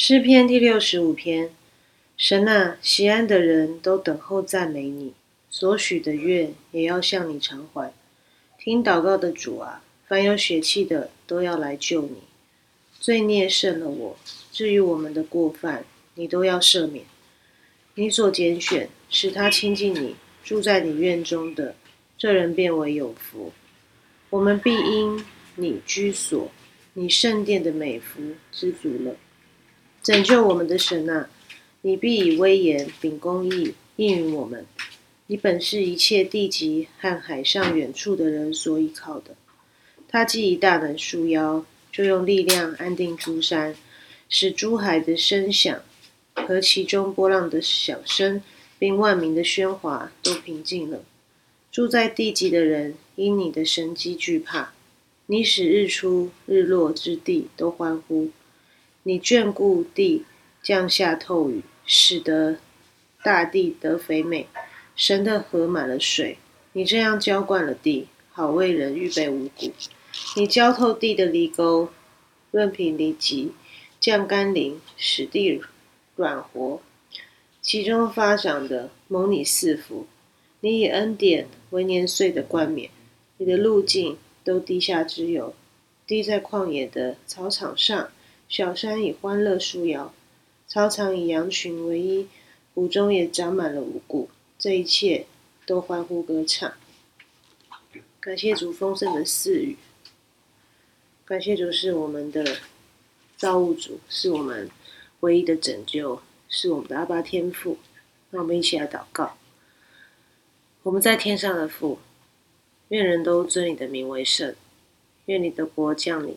诗篇第六十五篇：神啊，西安的人都等候赞美你，所许的愿也要向你偿还。听祷告的主啊，凡有血气的都要来救你。罪孽胜了我，至于我们的过犯，你都要赦免。你所拣选使他亲近你，住在你院中的这人变为有福。我们必因你居所，你圣殿的美福知足了。拯救我们的神啊，你必以威严秉公义应允我们。你本是一切地极和海上远处的人所依靠的。他既以大能束腰，就用力量安定诸山，使诸海的声响和其中波浪的响声，并万民的喧哗都平静了。住在地极的人因你的神机惧怕。你使日出日落之地都欢呼。你眷顾地，降下透雨，使得大地得肥美。神的河满了水，你这样浇灌了地，好为人预备五谷。你浇透地的犁沟，润平犁脊，降甘霖，使地软和。其中发长的蒙你赐福。你以恩典为年岁的冠冕，你的路径都滴下之油，滴在旷野的草场上。小山以欢乐树摇，操场以羊群为衣，湖中也长满了五谷。这一切都欢呼歌唱，感谢主丰盛的赐予。感谢主是我们的造物主，是我们唯一的拯救，是我们的阿爸天父。让我们一起来祷告。我们在天上的父，愿人都尊你的名为圣，愿你的国降临。